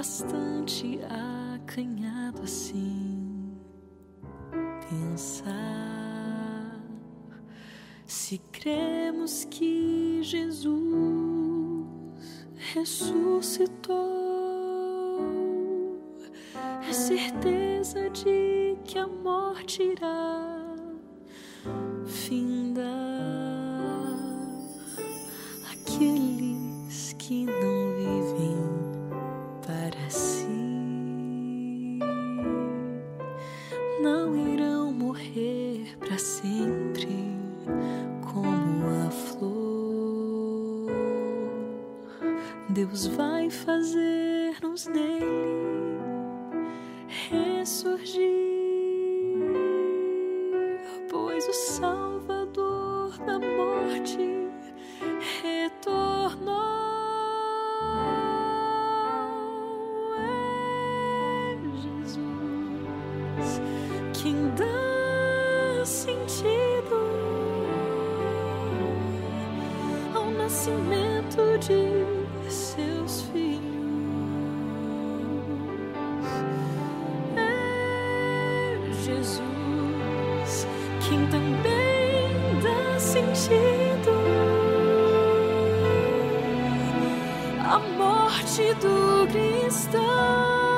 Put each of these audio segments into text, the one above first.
bastante acanhado assim pensar se cremos que Jesus ressuscitou. É certeza de que a morte irá findar aqueles que não Deus vai fazer-nos nele ressurgir, pois o Salvador da morte. também dá sentido à morte do cristão.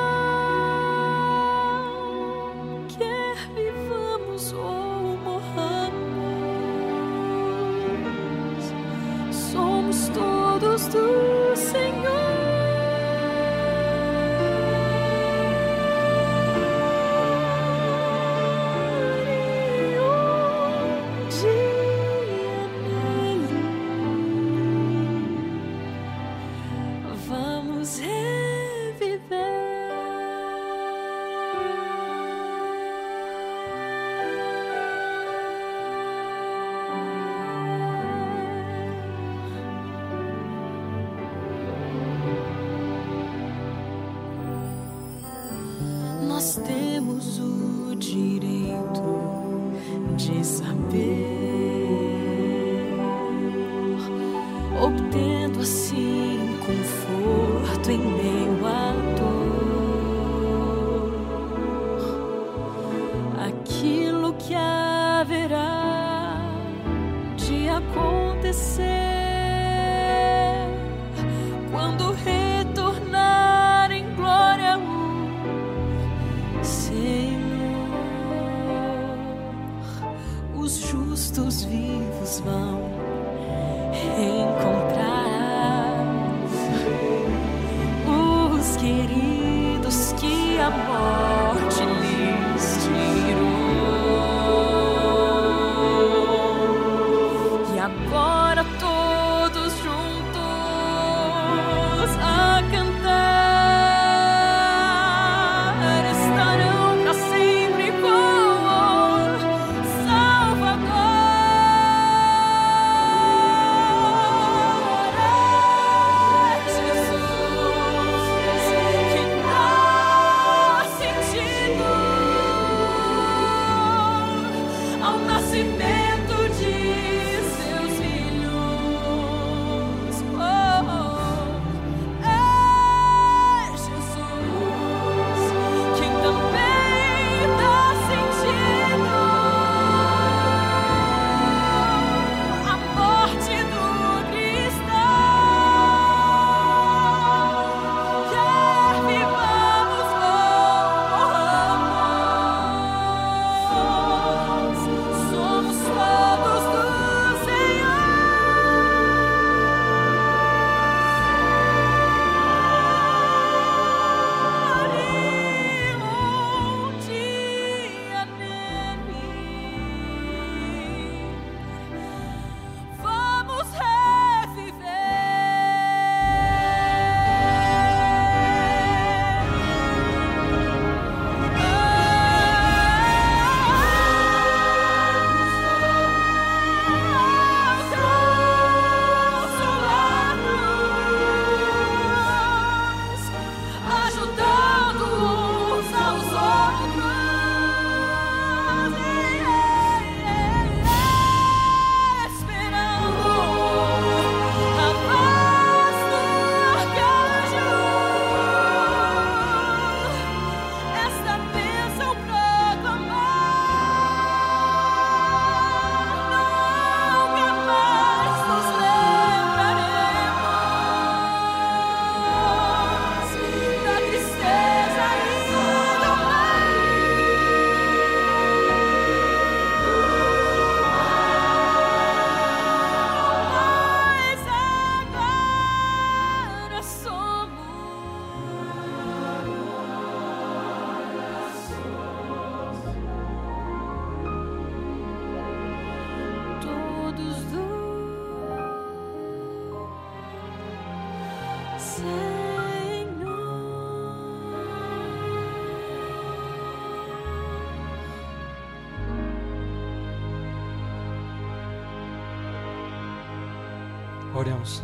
Oremos.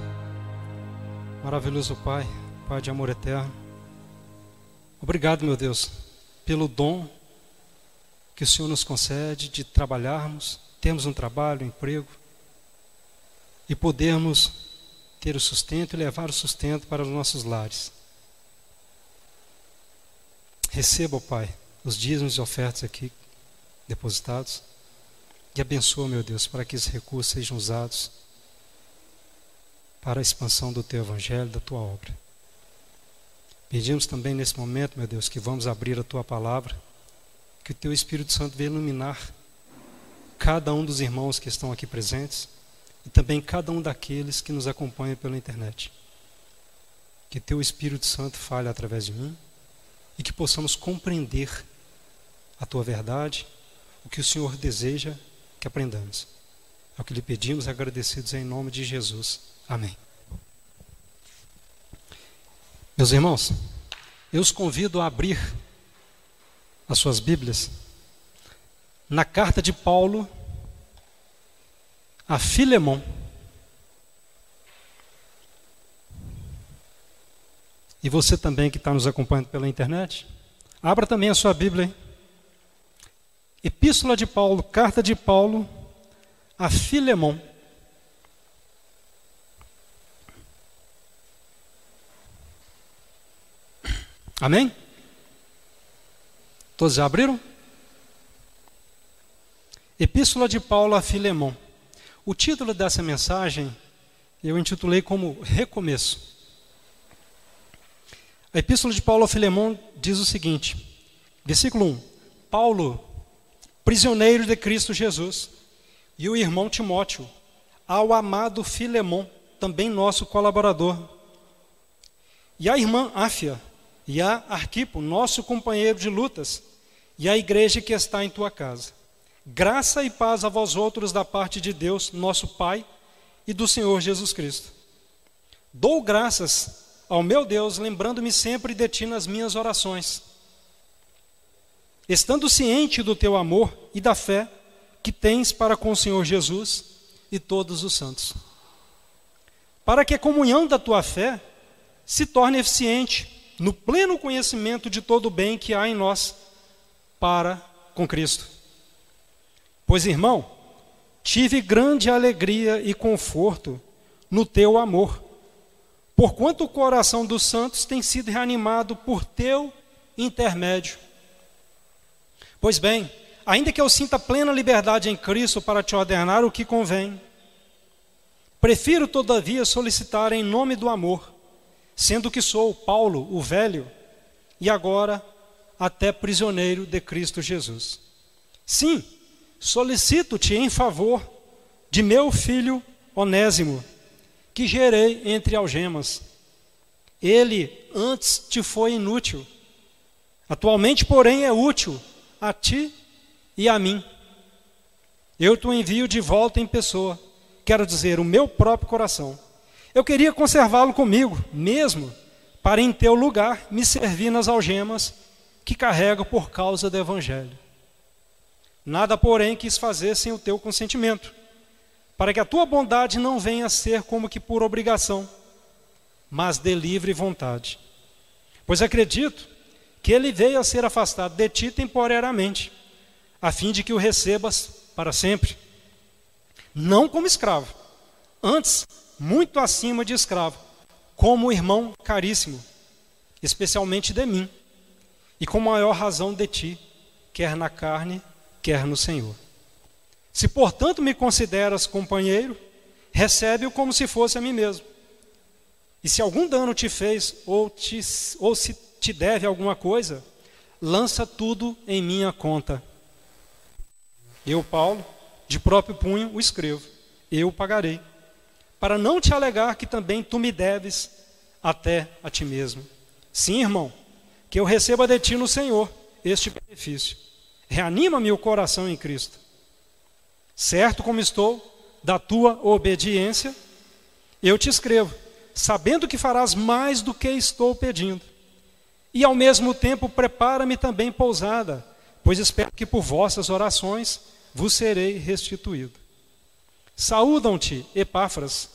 Maravilhoso Pai, Pai de amor eterno. Obrigado, meu Deus, pelo dom que o Senhor nos concede de trabalharmos, termos um trabalho, um emprego e podermos ter o sustento e levar o sustento para os nossos lares. Receba, Pai, os dízimos e ofertas aqui depositados e abençoa, meu Deus, para que esses recursos sejam usados para a expansão do teu evangelho, da tua obra. Pedimos também nesse momento, meu Deus, que vamos abrir a tua palavra, que o teu Espírito Santo venha iluminar cada um dos irmãos que estão aqui presentes e também cada um daqueles que nos acompanham pela internet. Que teu Espírito Santo fale através de mim e que possamos compreender a tua verdade, o que o Senhor deseja que aprendamos. É o que lhe pedimos, agradecidos em nome de Jesus. Amém. Meus irmãos, eu os convido a abrir as suas Bíblias na carta de Paulo a Filemão. E você também que está nos acompanhando pela internet, abra também a sua Bíblia. Hein? Epístola de Paulo, carta de Paulo a Filemão. Amém? Todos já abriram? Epístola de Paulo a Filemão. O título dessa mensagem eu intitulei como Recomeço. A Epístola de Paulo a Filemão diz o seguinte: versículo 1: Paulo, prisioneiro de Cristo Jesus, e o irmão Timóteo, ao amado Filemão, também nosso colaborador, e a irmã Áfia, e a Arquipo, nosso companheiro de lutas, e a igreja que está em tua casa. Graça e paz a vós outros da parte de Deus, nosso Pai, e do Senhor Jesus Cristo. Dou graças ao meu Deus, lembrando-me sempre de ti nas minhas orações, estando ciente do teu amor e da fé que tens para com o Senhor Jesus e todos os santos. Para que a comunhão da tua fé se torne eficiente no pleno conhecimento de todo o bem que há em nós para com Cristo. Pois, irmão, tive grande alegria e conforto no teu amor, porquanto o coração dos santos tem sido reanimado por teu intermédio. Pois bem, ainda que eu sinta plena liberdade em Cristo para te ordenar o que convém, prefiro todavia solicitar em nome do amor sendo que sou Paulo, o velho, e agora até prisioneiro de Cristo Jesus. Sim, solicito-te em favor de meu filho Onésimo, que gerei entre algemas. Ele antes te foi inútil, atualmente, porém, é útil a ti e a mim. Eu te envio de volta em pessoa, quero dizer, o meu próprio coração eu queria conservá-lo comigo, mesmo para em teu lugar me servir nas algemas que carrego por causa do Evangelho. Nada, porém, quis fazer sem o teu consentimento, para que a tua bondade não venha a ser como que por obrigação, mas de livre vontade. Pois acredito que ele veio a ser afastado de ti temporariamente, a fim de que o recebas para sempre, não como escravo, antes muito acima de escravo, como irmão caríssimo, especialmente de mim, e com maior razão de ti, quer na carne, quer no Senhor. Se portanto me consideras companheiro, recebe-o como se fosse a mim mesmo. E se algum dano te fez ou, te, ou se te deve alguma coisa, lança tudo em minha conta. Eu, Paulo, de próprio punho o escrevo, eu pagarei para não te alegar que também tu me deves até a ti mesmo. Sim, irmão, que eu receba de ti no Senhor este benefício. Reanima-me o coração em Cristo. Certo como estou da tua obediência, eu te escrevo, sabendo que farás mais do que estou pedindo. E ao mesmo tempo prepara-me também pousada, pois espero que por vossas orações vos serei restituído. Saúdam-te, Epáfras,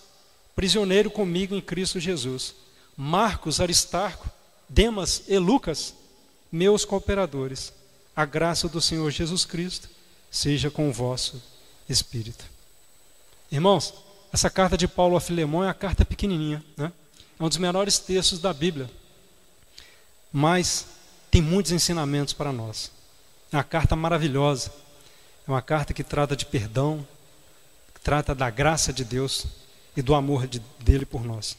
prisioneiro comigo em Cristo Jesus. Marcos, Aristarco, Demas e Lucas, meus cooperadores. A graça do Senhor Jesus Cristo seja com o vosso espírito. Irmãos, essa carta de Paulo a Filemão é uma carta pequenininha, né? É um dos menores textos da Bíblia. Mas tem muitos ensinamentos para nós. É uma carta maravilhosa. É uma carta que trata de perdão, trata da graça de Deus e do amor de, dele por nós.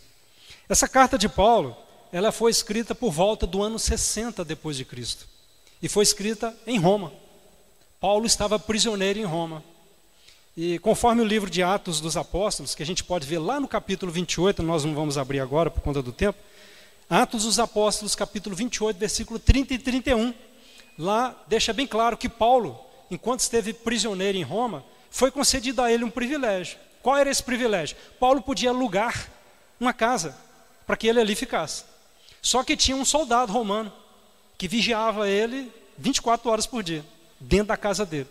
Essa carta de Paulo, ela foi escrita por volta do ano 60 depois de Cristo. E foi escrita em Roma. Paulo estava prisioneiro em Roma. E conforme o livro de Atos dos Apóstolos, que a gente pode ver lá no capítulo 28, nós não vamos abrir agora por conta do tempo. Atos dos Apóstolos, capítulo 28, versículo 30 e 31. Lá deixa bem claro que Paulo, enquanto esteve prisioneiro em Roma, foi concedido a ele um privilégio. Qual era esse privilégio? Paulo podia alugar uma casa para que ele ali ficasse. Só que tinha um soldado romano que vigiava ele 24 horas por dia, dentro da casa dele.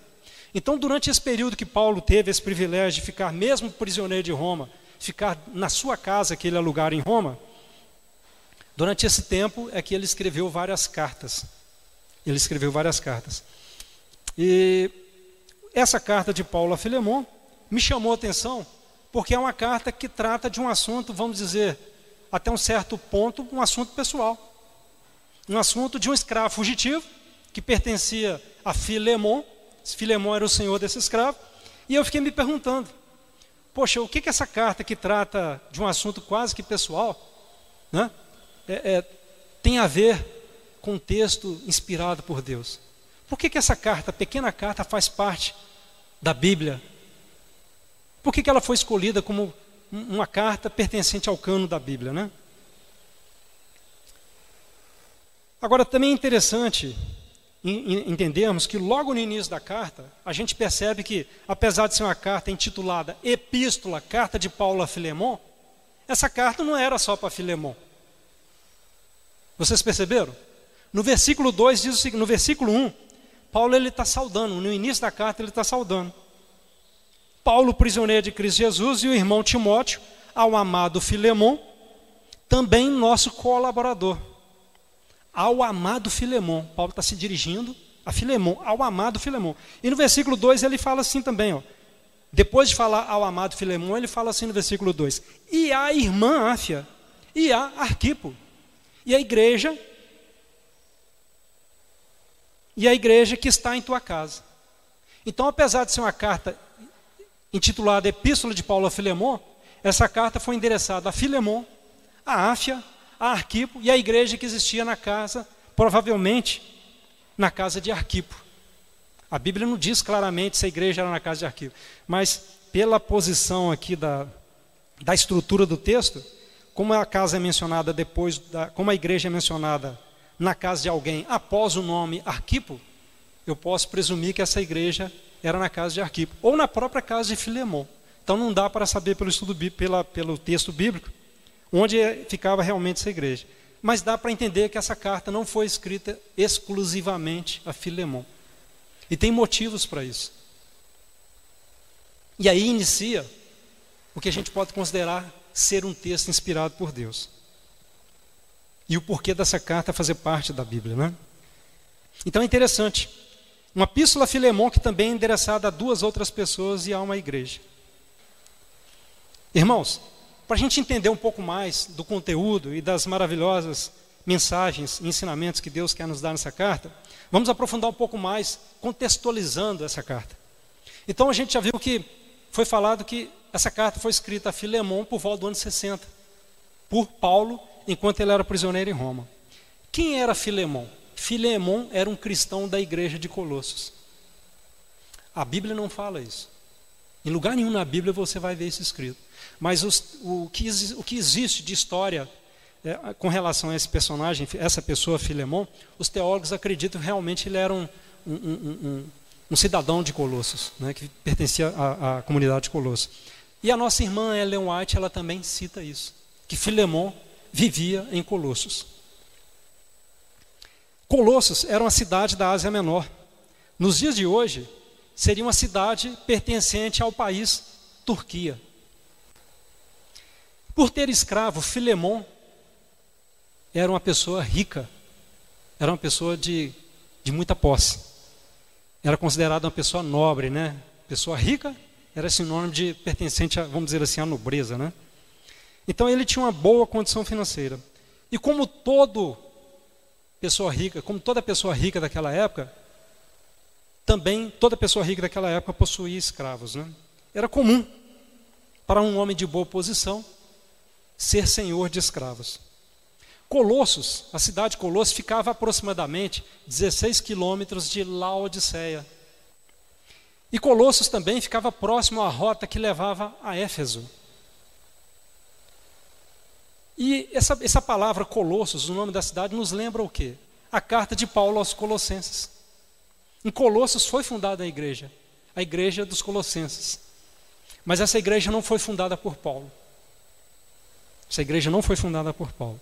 Então, durante esse período que Paulo teve esse privilégio de ficar, mesmo prisioneiro de Roma, ficar na sua casa que ele alugara em Roma, durante esse tempo é que ele escreveu várias cartas. Ele escreveu várias cartas. E essa carta de Paulo a Filemon me chamou a atenção, porque é uma carta que trata de um assunto, vamos dizer, até um certo ponto, um assunto pessoal. Um assunto de um escravo fugitivo, que pertencia a Filemon. Filemon era o senhor desse escravo. E eu fiquei me perguntando, poxa, o que, que essa carta que trata de um assunto quase que pessoal, né, é, é, tem a ver com um texto inspirado por Deus? Por que, que essa carta, pequena carta, faz parte da Bíblia? Por que, que ela foi escolhida como uma carta pertencente ao cano da Bíblia, né? Agora, também é interessante entendermos que logo no início da carta, a gente percebe que, apesar de ser uma carta intitulada Epístola, Carta de Paulo a Filemon, essa carta não era só para Filemon. Vocês perceberam? No versículo 2 diz no versículo 1, Paulo ele está saudando, no início da carta ele está saudando. Paulo, prisioneiro de Cristo Jesus, e o irmão Timóteo, ao amado Filemon, também nosso colaborador ao amado Filemon. Paulo está se dirigindo a Filemon, ao amado Filemon. E no versículo 2 ele fala assim também, ó. Depois de falar ao amado Filemon, ele fala assim no versículo 2: E a irmã Áfia, e a Arquipo, e a igreja, e a igreja que está em tua casa. Então, apesar de ser uma carta intitulada Epístola de Paulo a Filemon, essa carta foi endereçada a Filemon, a Áfia a Arquipo e a igreja que existia na casa, provavelmente na casa de Arquipo. A Bíblia não diz claramente se a igreja era na casa de Arquipo, mas pela posição aqui da, da estrutura do texto, como a casa é mencionada depois, da, como a igreja é mencionada na casa de alguém após o nome Arquipo, eu posso presumir que essa igreja era na casa de Arquipo, ou na própria casa de Filemon. Então não dá para saber pelo estudo pela, pelo texto bíblico onde ficava realmente essa igreja. Mas dá para entender que essa carta não foi escrita exclusivamente a Filemon. E tem motivos para isso. E aí inicia o que a gente pode considerar ser um texto inspirado por Deus. E o porquê dessa carta fazer parte da Bíblia, né? Então é interessante. Uma epístola a Filemon que também é endereçada a duas outras pessoas e a uma igreja. Irmãos, para a gente entender um pouco mais do conteúdo e das maravilhosas mensagens e ensinamentos que Deus quer nos dar nessa carta, vamos aprofundar um pouco mais contextualizando essa carta. Então a gente já viu que foi falado que essa carta foi escrita a Filemon por volta do ano 60, por Paulo, enquanto ele era prisioneiro em Roma. Quem era Filemon? Filemon era um cristão da igreja de Colossos. A Bíblia não fala isso. Em lugar nenhum na Bíblia você vai ver isso escrito. Mas os, o, que, o que existe de história é, com relação a esse personagem, essa pessoa, Filemon, os teólogos acreditam que realmente ele era um, um, um, um cidadão de Colossos, né, que pertencia à, à, comunidade de Colossos. E a nossa irmã Ellen White, ela também cita isso. que Filemon vivia em Colossos. Colossos era uma cidade da Ásia Menor. Nos dias de hoje, seria uma cidade pertencente ao país Turquia. Por ter escravo, Filemon era uma pessoa rica, era uma pessoa de, de muita posse. Era considerado uma pessoa nobre, né? Pessoa rica era sinônimo de pertencente, a, vamos dizer assim, à nobreza, né? Então ele tinha uma boa condição financeira. E como todo pessoa rica, como toda pessoa rica daquela época, também toda pessoa rica daquela época possuía escravos. Né? Era comum para um homem de boa posição ser senhor de escravos. Colossos, a cidade de Colossos, ficava aproximadamente 16 quilômetros de Laodiceia. E Colossos também ficava próximo à rota que levava a Éfeso. E essa, essa palavra Colossos, o nome da cidade, nos lembra o quê? A carta de Paulo aos Colossenses. Em Colossos foi fundada a igreja, a igreja dos Colossenses. Mas essa igreja não foi fundada por Paulo. Essa igreja não foi fundada por Paulo.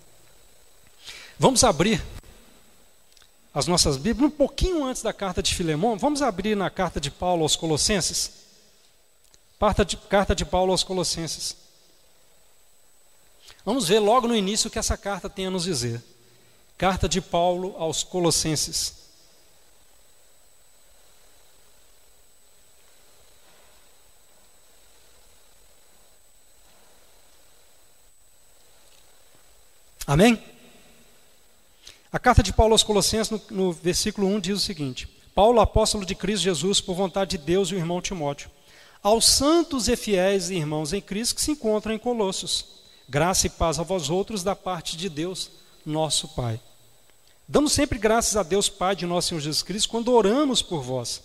Vamos abrir as nossas Bíblias um pouquinho antes da carta de Filemão. Vamos abrir na carta de Paulo aos Colossenses. Carta de, carta de Paulo aos Colossenses. Vamos ver logo no início o que essa carta tem a nos dizer. Carta de Paulo aos Colossenses. Amém? A carta de Paulo aos Colossenses, no, no, versículo 1, diz o seguinte: Paulo, apóstolo de Cristo Jesus, por vontade de Deus e o irmão Timóteo, aos santos e fiéis irmãos em Cristo que se encontram em Colossos, graça e paz a vós outros da parte de Deus, nosso Pai. Damos sempre graças a Deus, Pai de nosso Senhor Jesus Cristo, quando oramos por vós,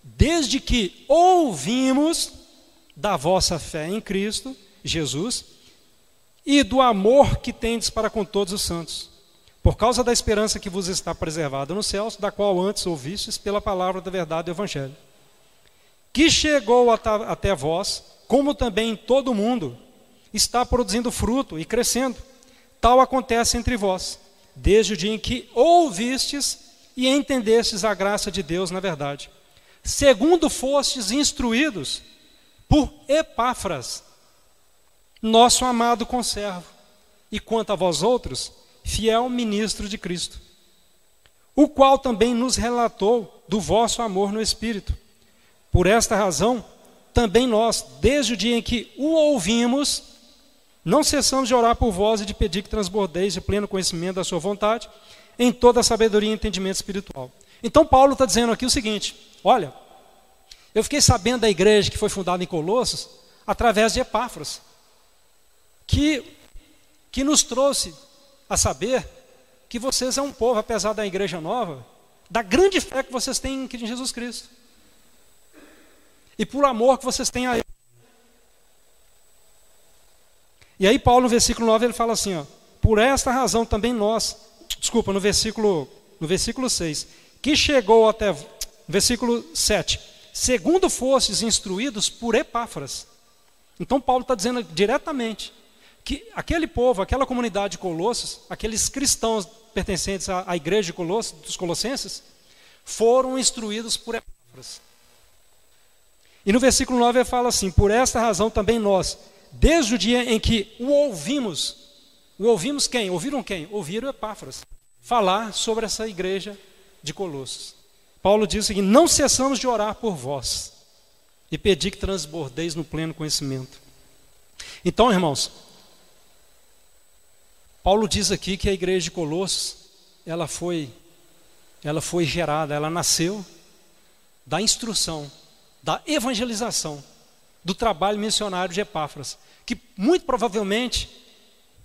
desde que ouvimos da vossa fé em Cristo Jesus e do amor que tendes para com todos os santos, por causa da esperança que vos está preservada nos céus, da qual antes ouvistes pela palavra da verdade do Evangelho, que chegou até vós, como também em todo o mundo, está produzindo fruto e crescendo. Tal acontece entre vós, desde o dia em que ouvistes e entendestes a graça de Deus na verdade, segundo fostes instruídos por Epáfras, nosso amado conservo, e quanto a vós outros, fiel ministro de Cristo, o qual também nos relatou do vosso amor no Espírito. Por esta razão, também nós, desde o dia em que o ouvimos, não cessamos de orar por vós e de pedir que transbordeis de pleno conhecimento da sua vontade, em toda a sabedoria e entendimento espiritual. Então Paulo está dizendo aqui o seguinte: olha, eu fiquei sabendo da igreja que foi fundada em Colossos através de Epáfras que, que nos trouxe a saber que vocês é um povo, apesar da igreja nova, da grande fé que vocês têm em Jesus Cristo. E por amor que vocês têm a Ele. E aí Paulo no versículo 9 ele fala assim, ó, por esta razão também nós, desculpa, no versículo no versículo 6, que chegou até versículo 7, segundo fostes instruídos por Epáfras. Então Paulo está dizendo diretamente que aquele povo, aquela comunidade de Colossos, aqueles cristãos pertencentes à, à igreja de Colossos, dos Colossenses, foram instruídos por Epáfras. E no versículo 9 ele fala assim: Por esta razão também nós, desde o dia em que o ouvimos, o ouvimos quem? Ouviram quem? Ouviram Epáfras falar sobre essa igreja de Colossos. Paulo diz o seguinte: Não cessamos de orar por vós e pedir que transbordeis no pleno conhecimento. Então, irmãos, Paulo diz aqui que a igreja de Colossos, ela foi, ela foi gerada, ela nasceu da instrução, da evangelização, do trabalho missionário de Epáfras, que muito provavelmente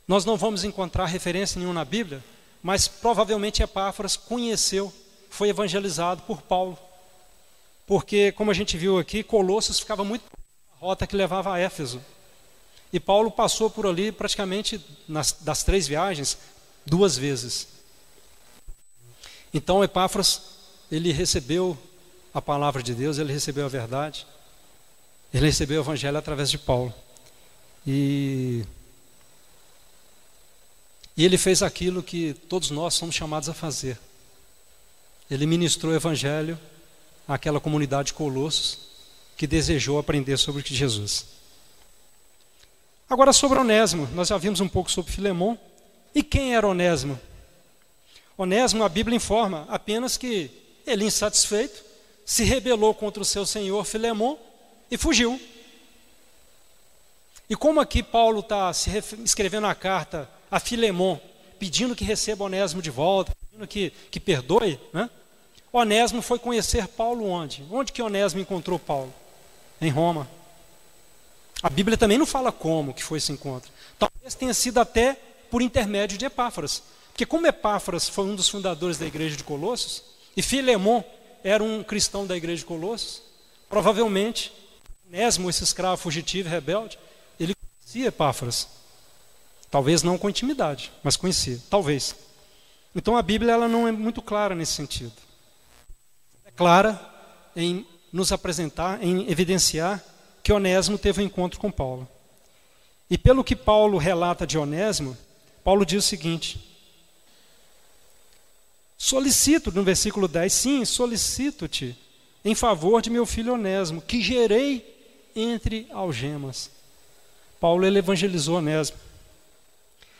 nós não vamos encontrar referência nenhuma na Bíblia, mas provavelmente Epáfras conheceu, foi evangelizado por Paulo. Porque, como a gente viu aqui, Colossos ficava muito na rota que levava a Éfeso. E Paulo passou por ali praticamente nas, das três viagens duas vezes. Então Epáfras, ele recebeu a palavra de Deus, ele recebeu a verdade, ele recebeu o evangelho através de Paulo. E E ele fez aquilo que todos nós somos chamados a fazer. Ele ministrou o evangelho àquela comunidade de Colossos que desejou aprender sobre Jesus. Agora sobre Onésimo, nós já vimos um pouco sobre Filemão. E quem era Onésimo? Onésimo, a Bíblia informa apenas que ele, insatisfeito, se rebelou contra o seu senhor Filemão e fugiu. E como aqui Paulo está escrevendo a carta a Filemon, pedindo que receba Onésimo de volta, pedindo que, que perdoe, né? Onésimo foi conhecer Paulo onde? Onde que Onésimo encontrou Paulo? Em Roma. A Bíblia também não fala como que foi esse encontro. Talvez tenha sido até por intermédio de Epáfras. Porque como Epáfras foi um dos fundadores da igreja de Colossos, e Filemon era um cristão da igreja de Colossos, provavelmente Onésimo, esse escravo fugitivo e rebelde, Conhecia Epáfras. Talvez não com intimidade, mas conhecia. Talvez. Então a Bíblia ela não é muito clara nesse sentido. É clara em nos apresentar, em evidenciar que Onésimo teve um encontro com Paulo. E pelo que Paulo relata de Onésimo, Paulo diz o seguinte: Solicito, no versículo 10, sim, solicito-te em favor de meu filho Onésimo, que gerei entre algemas. Paulo ele evangelizou Onésimo.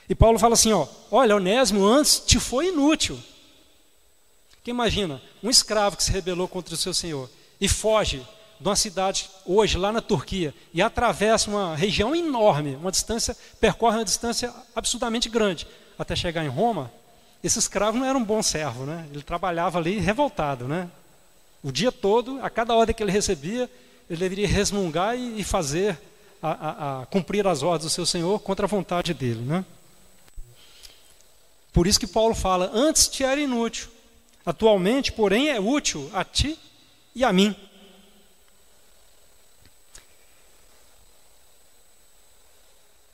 E Paulo fala assim, ó, olha, Onésimo antes te foi inútil. Que imagina, um escravo que se rebelou contra o seu senhor e foge de uma cidade hoje lá na Turquia e atravessa uma região enorme, uma distância, percorre uma distância absolutamente grande até chegar em Roma. Esse escravo não era um bom servo, né? Ele trabalhava ali revoltado, né? O dia todo, a cada ordem que ele recebia, ele deveria resmungar e, fazer a, a, a cumprir as ordens do seu Senhor contra a vontade dele. Né? Por isso que Paulo fala: antes te era inútil, atualmente, porém, é útil a ti e a mim.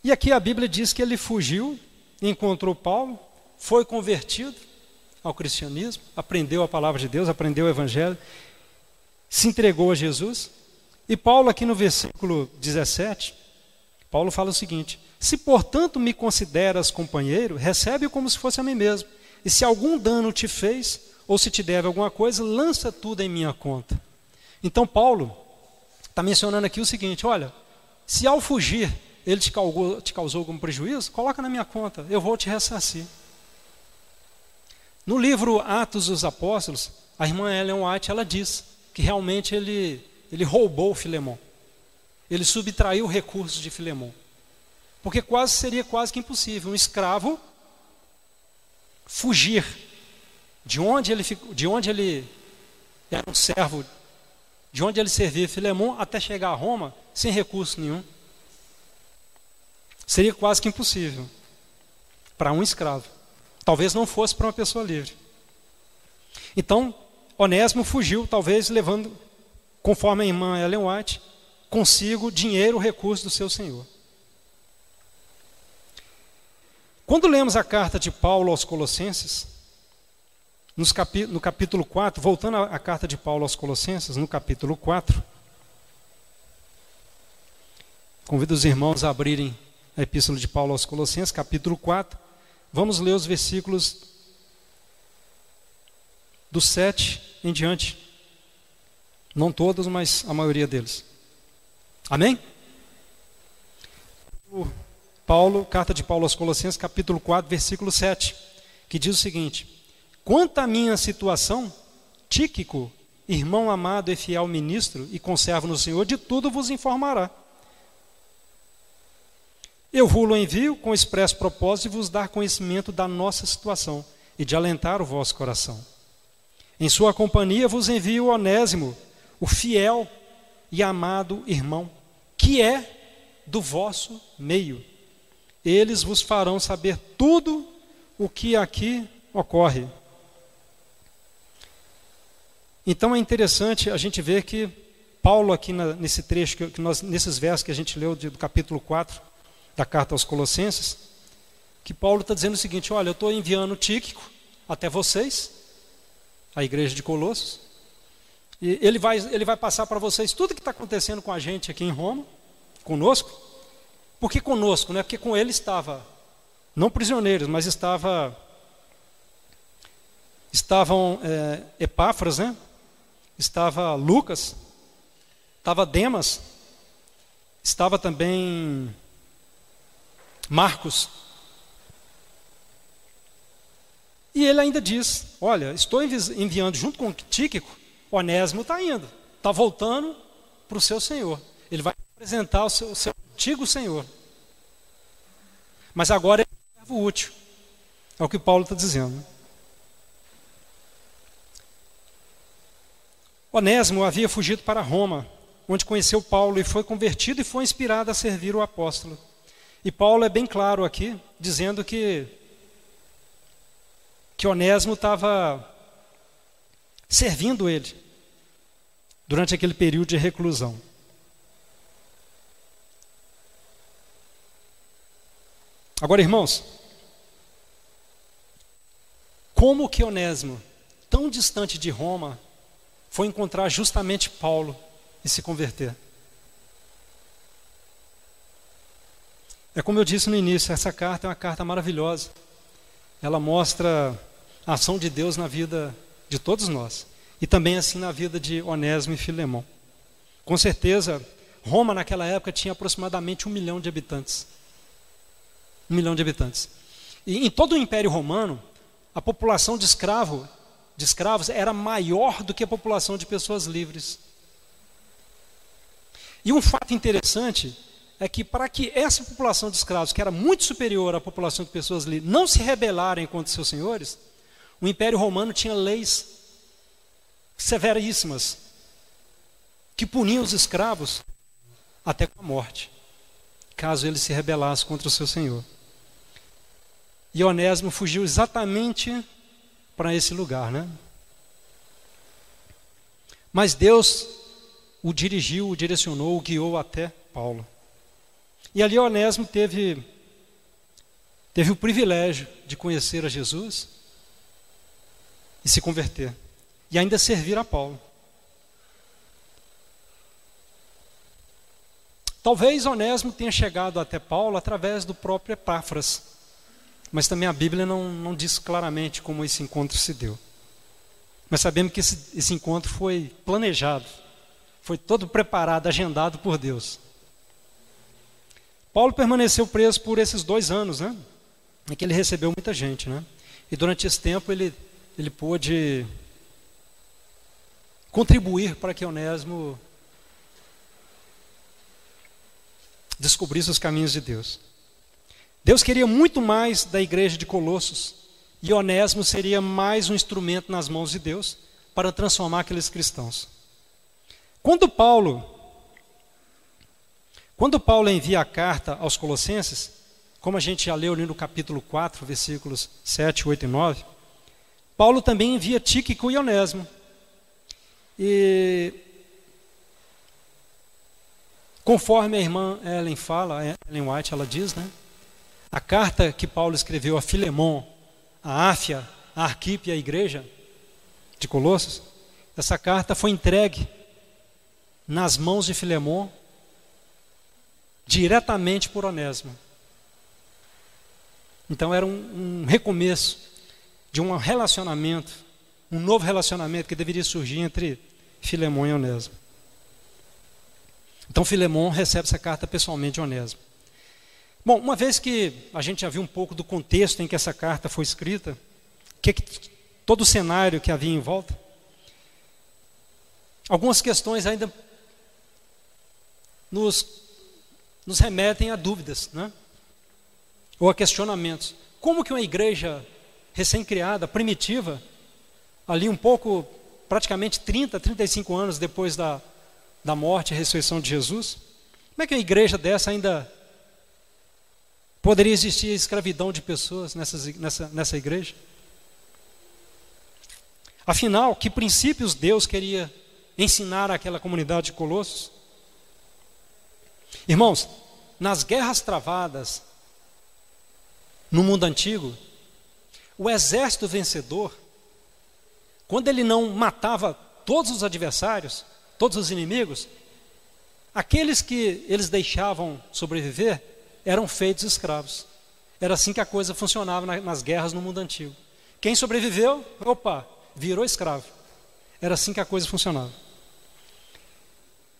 E aqui a Bíblia diz que ele fugiu, encontrou Paulo, foi convertido ao cristianismo, aprendeu a palavra de Deus, aprendeu o evangelho, se entregou a Jesus. E Paulo, aqui no versículo 17, Paulo fala o seguinte: Se portanto me consideras companheiro, recebe-o como se fosse a mim mesmo. E se algum dano te fez, ou se te deve alguma coisa, lança tudo em minha conta. Então, Paulo está mencionando aqui o seguinte: olha, se ao fugir ele te causou, te causou algum prejuízo, coloca na minha conta, eu vou te ressarcir. No livro Atos dos Apóstolos, a irmã Ellen White ela diz que realmente ele ele roubou Filemão. Ele subtraiu recursos de Filemão. Porque quase seria quase que impossível um escravo fugir de onde ele, de onde ele era um servo, de onde ele servia Filemão até chegar a Roma sem recurso nenhum. Seria quase que impossível para um escravo. Talvez não fosse para uma pessoa livre. Então, Onésimo fugiu, talvez levando conforme a irmã Ellen White, consigo dinheiro, recurso do seu Senhor. Quando lemos a carta de Paulo aos Colossenses, no capítulo 4, voltando à carta de Paulo aos Colossenses, no capítulo 4, convido os irmãos a abrirem a epístola de Paulo aos Colossenses, capítulo 4, vamos ler os versículos do 7 em diante. Não todos, mas a maioria deles. Amém? O Paulo, carta de Paulo aos Colossenses, capítulo 4, versículo 7, que diz o seguinte: Quanto à minha situação, Tíquico, irmão amado e fiel ministro e conservo no Senhor, de tudo vos informará. Eu vos envio com expresso propósito de vos dar conhecimento da nossa situação e de alentar o vosso coração. Em sua companhia vos envio Onésimo, o fiel e amado irmão, que é do vosso meio. Eles vos farão saber tudo o que aqui ocorre. Então é interessante a gente ver que Paulo, aqui na, nesse trecho, que, nós, nesses versos que a gente leu de, do capítulo 4 da carta aos Colossenses, que Paulo está dizendo o seguinte: olha, eu estou enviando Tíquico até vocês, a igreja de Colossos, e ele vai, ele vai passar para vocês tudo que está acontecendo com a gente aqui em Roma, conosco. Por que conosco? Né? Porque com ele estava não prisioneiros, mas estava, estavam é, Epáfras, né? estava Lucas, estava Demas, estava também Marcos. E ele ainda diz: Olha, estou enviando junto com Tíquico, Onésimo está indo, está voltando para o seu Senhor. Ele vai apresentar o seu, o seu antigo Senhor. Mas agora é um servo útil. É o que Paulo está dizendo. Onésimo havia fugido para Roma, onde conheceu Paulo e foi convertido e foi inspirado a servir o apóstolo. E Paulo é bem claro aqui, dizendo que que Onésimo estava servindo ele durante aquele período de reclusão. Agora, irmãos, como que Onésimo, tão distante de Roma, foi encontrar justamente Paulo e se converter? É como eu disse no início, essa carta é uma carta maravilhosa. Ela mostra a ação de Deus na vida de todos nós e também assim na vida de Onésimo e Filemão. Com certeza, Roma naquela época tinha aproximadamente um milhão de habitantes. Um milhão de habitantes. E em todo o Império Romano, a população de, escravo, de escravos era maior do que a população de pessoas livres. E um fato interessante é que para que essa população de escravos, que era muito superior à população de pessoas livres, não se rebelarem contra seus senhores, o Império Romano tinha leis severíssimas que puniam os escravos até com a morte, caso ele se rebelasse contra o seu senhor. E Onésimo fugiu exatamente para esse lugar, né? Mas Deus o dirigiu, o direcionou, o guiou até Paulo. E ali Onésimo teve teve o privilégio de conhecer a Jesus e se converter e ainda servir a Paulo. Talvez Onésimo tenha chegado até Paulo através do próprio Epáfras, mas também a Bíblia não, não diz claramente como esse encontro se deu. Mas sabemos que esse, esse encontro foi planejado, foi todo preparado, agendado por Deus. Paulo permaneceu preso por esses dois anos, né? Em que ele recebeu muita gente, né? E durante esse tempo ele, ele pôde contribuir para que Onésimo descobrisse os caminhos de Deus. Deus queria muito mais da igreja de Colossos, e Onésimo seria mais um instrumento nas mãos de Deus para transformar aqueles cristãos. Quando Paulo quando Paulo envia a carta aos Colossenses, como a gente já leu ali no capítulo 4, versículos 7, 8 e 9, Paulo também envia Tíquico e Onésimo. E conforme a irmã Ellen fala, Ellen White, ela diz, né? A carta que Paulo escreveu a Filemon, a Áfia, a Arquipe e a igreja de Colossos, essa carta foi entregue nas mãos de Filemon diretamente por Onésimo. Então era um, um recomeço de um relacionamento, um novo relacionamento que deveria surgir entre Filemon e Onésimo. Então Filemon recebe essa carta pessoalmente de Onésimo. Bom, uma vez que a gente já viu um pouco do contexto em que essa carta foi escrita, que, que todo o cenário que havia em volta, algumas questões ainda nos, nos remetem a dúvidas, né? ou a questionamentos. Como que uma igreja recém-criada, primitiva, ali um pouco, praticamente 30, 35 anos depois da, da morte e ressurreição de Jesus, como é que uma igreja dessa ainda Poderia existir escravidão de pessoas nessas, nessa, nessa igreja? Afinal, que princípios Deus queria ensinar àquela comunidade de Colossos? Irmãos, nas guerras travadas no mundo antigo, o exército vencedor, quando ele não matava todos os adversários, todos os inimigos, aqueles que eles deixavam sobreviver, eram feitos escravos. Era assim que a coisa funcionava nas guerras no mundo antigo. Quem sobreviveu, opa, virou escravo. Era assim que a coisa funcionava.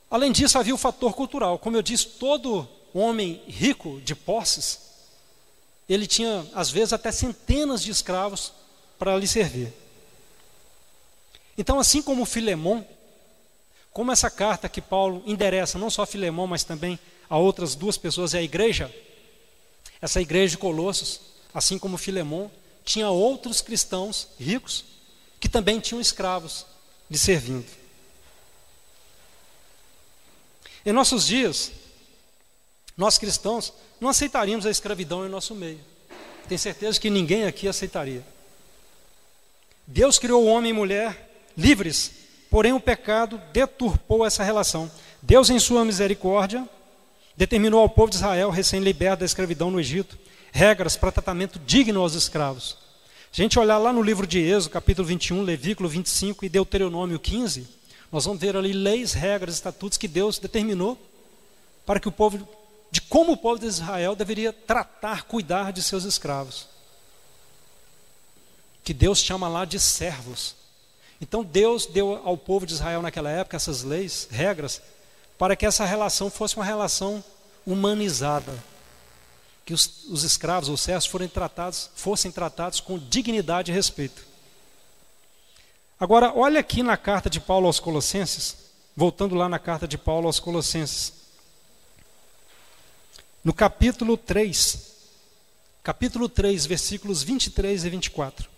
Além disso, havia o fator cultural. Como eu disse, todo homem rico de posses, ele tinha, às vezes, até centenas de escravos para lhe servir. Então, assim como Filemon, como essa carta que Paulo endereça não só a Filemon, mas também a outras duas pessoas e a igreja, essa igreja de Colossos, assim como Filemon, tinha outros cristãos ricos que também tinham escravos lhe servindo. Em nossos dias, nós cristãos não aceitaríamos a escravidão em nosso meio. Tenho certeza que ninguém aqui aceitaria. Deus criou o homem e mulher livres, porém o pecado deturpou essa relação. Deus, em sua misericórdia, determinou ao povo de Israel, recém-liberto da escravidão no Egito, regras para tratamento digno aos escravos. Se a gente olhar lá no livro de Êxodo, capítulo 21, Levículo 25 e Deuteronômio 15, nós vamos ver ali leis, regras, estatutos que Deus determinou para que o povo, de como o povo de Israel deveria tratar, cuidar de seus escravos. Que Deus chama lá de servos. Então Deus deu ao povo de Israel naquela época essas leis, regras, para que essa relação fosse uma relação humanizada. Que os, os escravos ou servos fossem tratados, fossem tratados com dignidade e respeito. Agora, olha aqui na carta de Paulo aos Colossenses, voltando lá na carta de Paulo aos Colossenses. No capítulo 3, capítulo 3, versículos 23 e 24.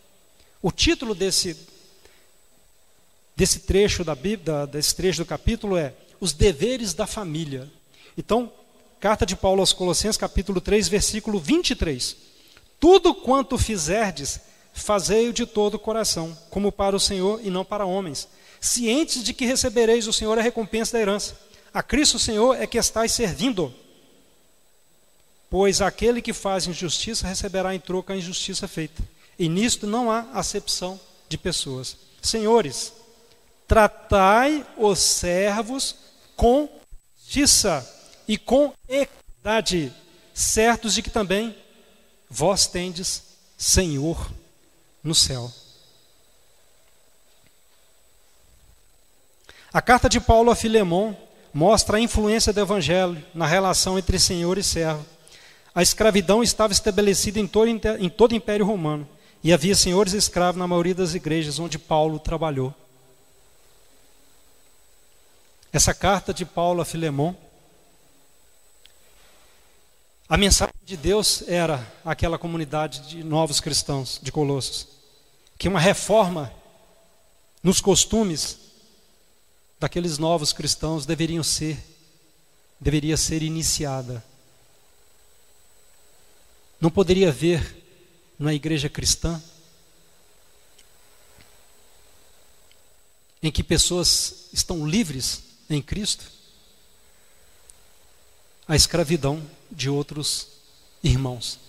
O título desse desse trecho da Bíblia, desse trecho do capítulo é os deveres da família. Então, carta de Paulo aos Colossenses, capítulo 3, versículo 23. Tudo quanto fizerdes, fazei-o de todo o coração, como para o Senhor e não para homens, cientes de que recebereis o Senhor a recompensa da herança. A Cristo o Senhor é que estáis servindo. Pois aquele que faz injustiça receberá em troca a injustiça feita. E nisto não há acepção de pessoas. Senhores, tratai os servos com justiça e com equidade, certos de que também vós tendes Senhor no céu. A carta de Paulo a Filemon mostra a influência do evangelho na relação entre senhor e servo. A escravidão estava estabelecida em todo, em todo o Império Romano e havia senhores escravos na maioria das igrejas onde Paulo trabalhou. Essa carta de Paulo a Filemon, a mensagem de Deus era aquela comunidade de novos cristãos de Colossos, que uma reforma nos costumes daqueles novos cristãos deveriam ser deveria ser iniciada. Não poderia haver na igreja cristã em que pessoas estão livres em Cristo a escravidão de outros irmãos.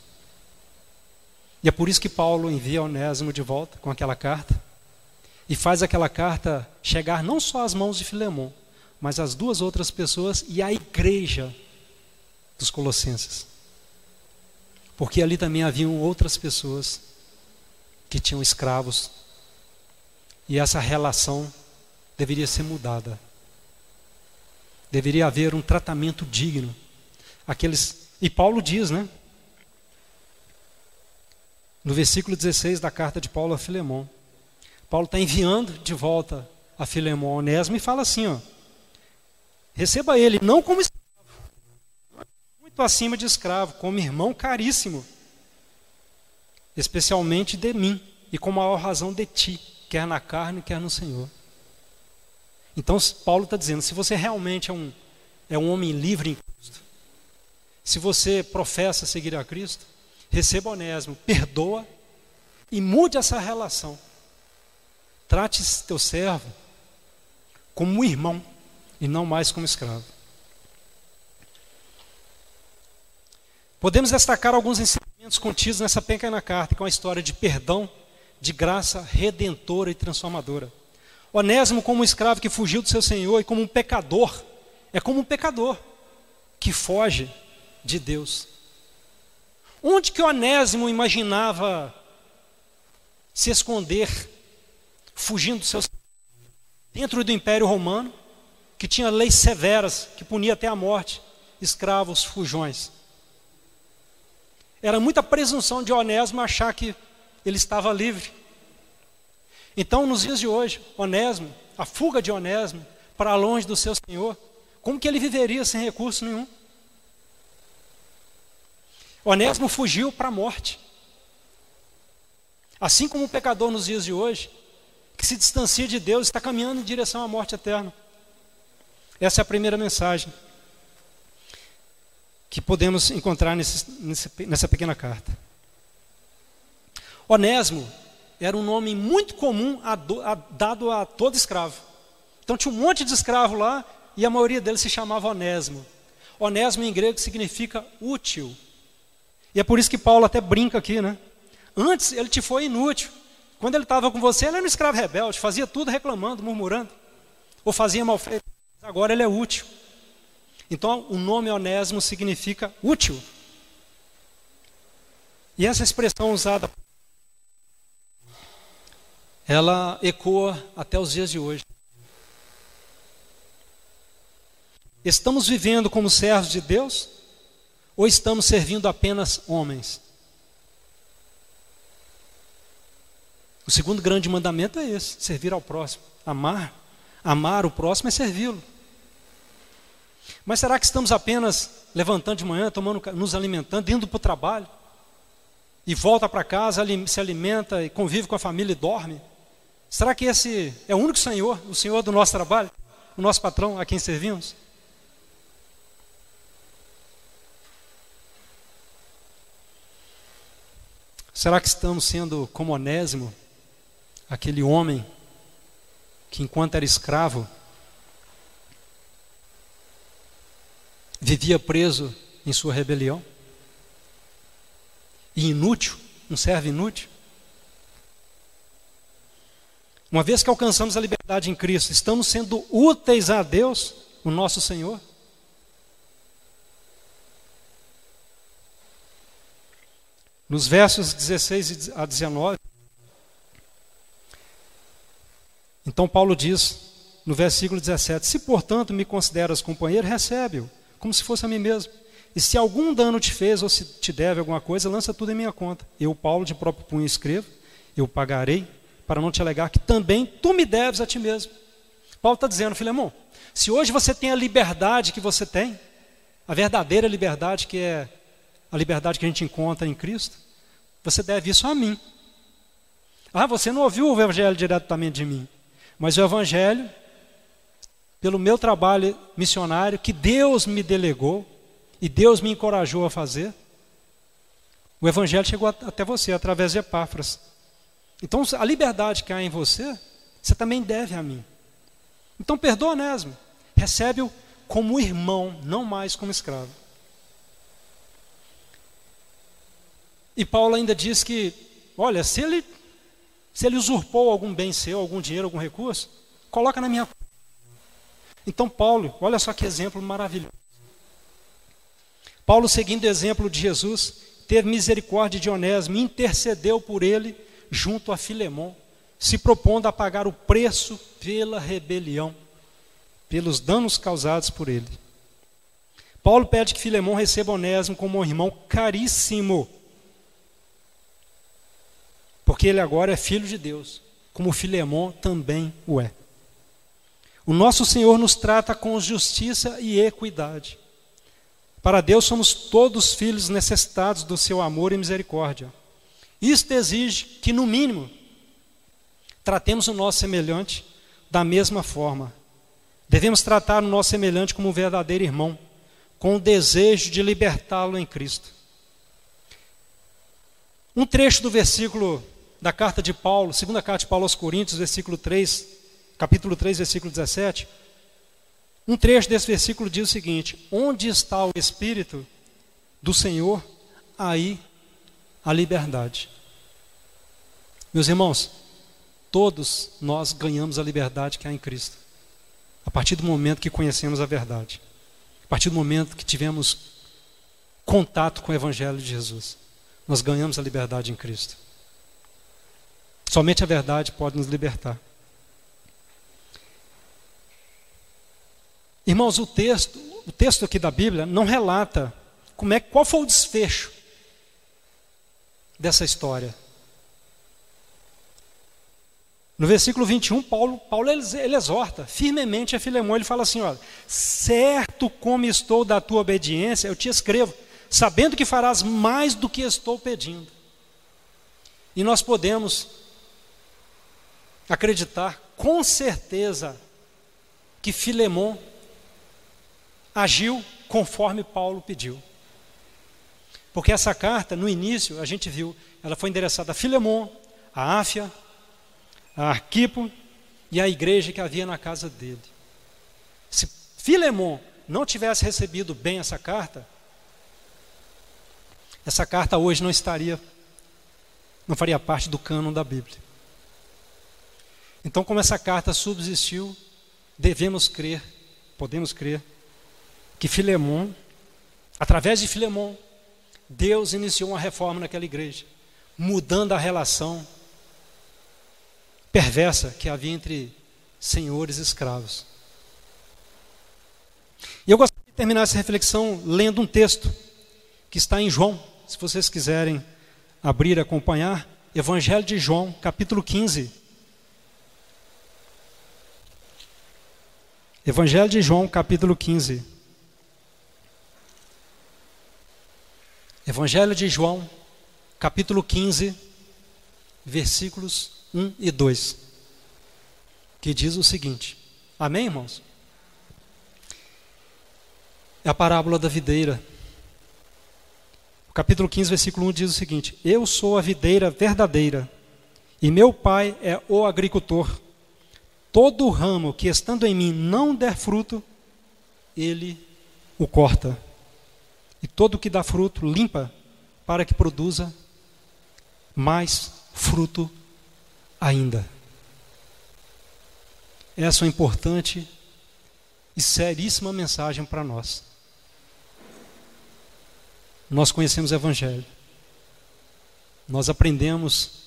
E é por isso que Paulo envia Onésimo de volta com aquela carta e faz aquela carta chegar não só às mãos de Filemão, mas às duas outras pessoas e à igreja dos Colossenses. Porque ali também haviam outras pessoas que tinham escravos e essa relação deveria ser mudada. Deveria haver um tratamento digno. Aqueles e Paulo diz, né? No versículo 16 da carta de Paulo a Filemão. Paulo está enviando de volta a Filemão Onésimo e fala assim, ó. Receba ele não como muito acima de escravo, como irmão caríssimo, especialmente de mim e com maior razão de ti, quer na carne, quer no Senhor. Então, Paulo está dizendo: se você realmente é um, é um homem livre em Cristo, se você professa seguir a Cristo, receba onésimo, perdoa e mude essa relação. Trate teu servo como um irmão e não mais como escravo. Podemos destacar alguns ensinamentos contidos nessa pequena carta, que é uma história de perdão, de graça redentora e transformadora. Onésimo, como um escravo que fugiu do seu senhor e como um pecador, é como um pecador que foge de Deus. Onde que Onésimo imaginava se esconder, fugindo dos seus dentro do Império Romano, que tinha leis severas que punia até a morte escravos fujões. Era muita presunção de Onésimo achar que ele estava livre. Então, nos dias de hoje, Onésimo, a fuga de Onésimo para longe do seu Senhor, como que ele viveria sem recurso nenhum? Onésimo fugiu para a morte. Assim como o pecador nos dias de hoje, que se distancia de Deus, está caminhando em direção à morte eterna. Essa é a primeira mensagem que podemos encontrar nesse, nessa pequena carta. Onésimo era um nome muito comum a a, dado a todo escravo. Então tinha um monte de escravo lá e a maioria deles se chamava Onésimo. Onésimo em grego significa útil. E é por isso que Paulo até brinca aqui, né? Antes ele te foi inútil. Quando ele estava com você, ele era um escravo rebelde, fazia tudo reclamando, murmurando, ou fazia mal feito. Agora ele é útil. Então, o nome Onésimo significa útil. E essa expressão usada, ela ecoa até os dias de hoje. Estamos vivendo como servos de Deus ou estamos servindo apenas homens? O segundo grande mandamento é esse: servir ao próximo, amar. Amar o próximo é servi-lo. Mas será que estamos apenas levantando de manhã, tomando, nos alimentando, indo para o trabalho? E volta para casa, se alimenta e convive com a família e dorme? Será que esse é o único Senhor, o Senhor do nosso trabalho, o nosso patrão a quem servimos? Será que estamos sendo como Onésimo, aquele homem que enquanto era escravo vivia preso em sua rebelião? E inútil, um servo inútil? Uma vez que alcançamos a liberdade em Cristo, estamos sendo úteis a Deus, o nosso Senhor? Nos versos 16 a 19, então Paulo diz, no versículo 17: Se portanto me consideras companheiro, recebe-o como se fosse a mim mesmo. E se algum dano te fez ou se te deve alguma coisa, lança tudo em minha conta. Eu, Paulo, de próprio punho escrevo, eu pagarei, para não te alegar que também tu me deves a ti mesmo. Paulo está dizendo, Filemão, se hoje você tem a liberdade que você tem, a verdadeira liberdade que é a liberdade que a gente encontra em Cristo, você deve isso a mim. Ah, você não ouviu o Evangelho diretamente de mim, mas o Evangelho pelo meu trabalho missionário que Deus me delegou e Deus me encorajou a fazer, o Evangelho chegou até você através de Epáfras. Então, a liberdade que há em você, você também deve a mim. Então, perdoa Onésimo. Recebe-o como irmão, não mais como escravo. E Paulo ainda diz que, olha, se ele, se ele usurpou algum bem seu, algum dinheiro, algum recurso, coloca na minha então, Paulo, olha só que exemplo maravilhoso. Paulo, seguindo o exemplo de Jesus, teve misericórdia de Onésimo, intercedeu por ele junto a Filemão, se propondo a pagar o preço pela rebelião, pelos danos causados por ele. Paulo pede que Filemão receba Onésimo como um irmão caríssimo, porque ele agora é filho de Deus, como Filemão também o é. O nosso Senhor nos trata com justiça e equidade. Para Deus somos todos filhos necessitados do seu amor e misericórdia. Isto exige que, no mínimo, tratemos o nosso semelhante da mesma forma. Devemos tratar o nosso semelhante como um verdadeiro irmão, com o desejo de libertá-lo em Cristo. Um trecho do versículo da carta de Paulo, segunda carta de Paulo aos Coríntios, versículo 3, capítulo 3, versículo 17, um trecho desse versículo diz o seguinte: Onde está o Espírito do Senhor, aí a liberdade. Meus irmãos, todos nós ganhamos a liberdade que há em Cristo, a partir do momento que conhecemos a verdade, a partir do momento que tivemos contato com o Evangelho de Jesus. nós ganhamos a liberdade em Cristo. Somente a verdade pode nos libertar. Irmãos, o texto, o texto aqui da Bíblia não relata como é, qual foi o desfecho dessa história. No versículo 21, Paulo, Paulo ele, ele exorta firmemente a Filemão, ele fala assim: olha, certo como estou da tua obediência, eu te escrevo, sabendo que farás mais do que estou pedindo. E nós podemos acreditar com certeza que Filemão agiu conforme Paulo pediu. Porque essa carta, no início, a gente viu, ela foi endereçada a Filemão, a Áfia, a Arquipo e a igreja que havia na casa dele. Se Filemão não tivesse recebido bem essa carta, essa carta hoje não estaria, não faria parte do cânon da Bíblia. Então, como essa carta subsistiu, devemos crer, podemos crer, que Filemão, através de Filemão, Deus iniciou uma reforma naquela igreja, mudando a relação perversa que havia entre senhores e escravos. E eu gostaria de terminar essa reflexão lendo um texto que está em João, se vocês quiserem abrir e acompanhar, Evangelho de João, capítulo 15. Evangelho de João, capítulo 15. Evangelho de João, capítulo 15, versículos 1 e 2, que diz o seguinte: Amém, irmãos? É a parábola da videira. O capítulo 15, versículo 1 diz o seguinte: Eu sou a videira verdadeira, e meu pai é o agricultor. Todo ramo que estando em mim não der fruto, ele o corta. E todo que dá fruto, limpa, para que produza mais fruto ainda. Essa é uma importante e seríssima mensagem para nós. Nós conhecemos o Evangelho, nós aprendemos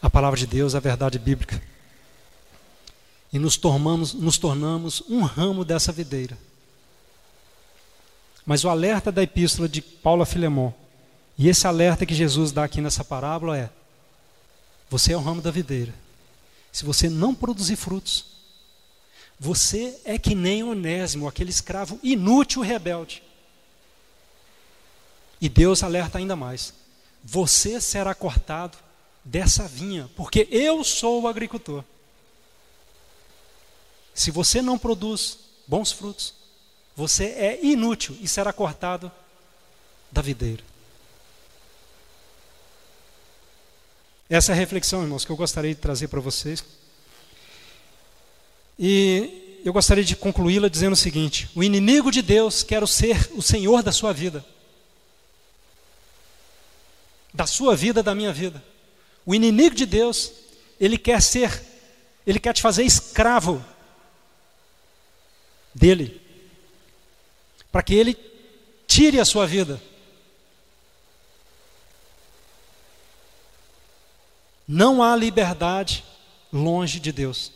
a palavra de Deus, a verdade bíblica, e nos tornamos, nos tornamos um ramo dessa videira. Mas o alerta da epístola de Paulo a Filemão, e esse alerta que Jesus dá aqui nessa parábola é: você é o ramo da videira. Se você não produzir frutos, você é que nem Onésimo, aquele escravo inútil e rebelde. E Deus alerta ainda mais: você será cortado dessa vinha, porque eu sou o agricultor. Se você não produz bons frutos, você é inútil e será cortado da videira. Essa é a reflexão, irmãos, que eu gostaria de trazer para vocês. E eu gostaria de concluí-la dizendo o seguinte: o inimigo de Deus quer ser o Senhor da sua vida. Da sua vida, da minha vida. O inimigo de Deus, ele quer ser, ele quer te fazer escravo dele. Para que ele tire a sua vida. Não há liberdade longe de Deus.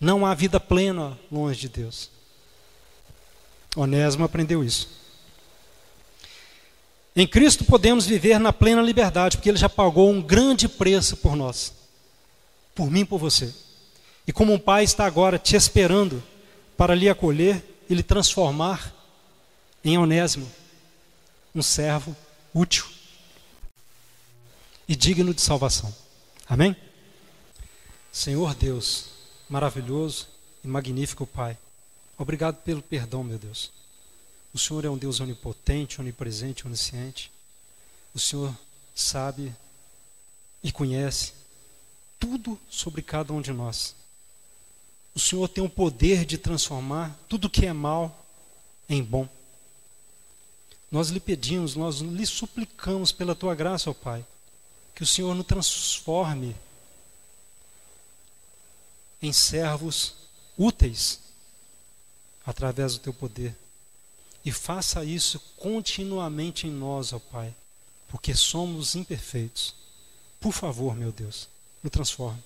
Não há vida plena longe de Deus. Onésimo aprendeu isso. Em Cristo podemos viver na plena liberdade, porque Ele já pagou um grande preço por nós, por mim e por você. E como um pai está agora te esperando para lhe acolher e lhe transformar em Onésimo, um servo útil e digno de salvação. Amém? Senhor Deus, maravilhoso e magnífico Pai, obrigado pelo perdão, meu Deus. O Senhor é um Deus onipotente, onipresente, onisciente. O Senhor sabe e conhece tudo sobre cada um de nós. O Senhor tem o poder de transformar tudo que é mal em bom. Nós lhe pedimos, nós lhe suplicamos pela tua graça, ó Pai, que o Senhor nos transforme em servos úteis através do teu poder. E faça isso continuamente em nós, ó Pai, porque somos imperfeitos. Por favor, meu Deus, nos transforme.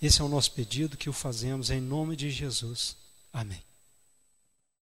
Esse é o nosso pedido que o fazemos em nome de Jesus. Amém.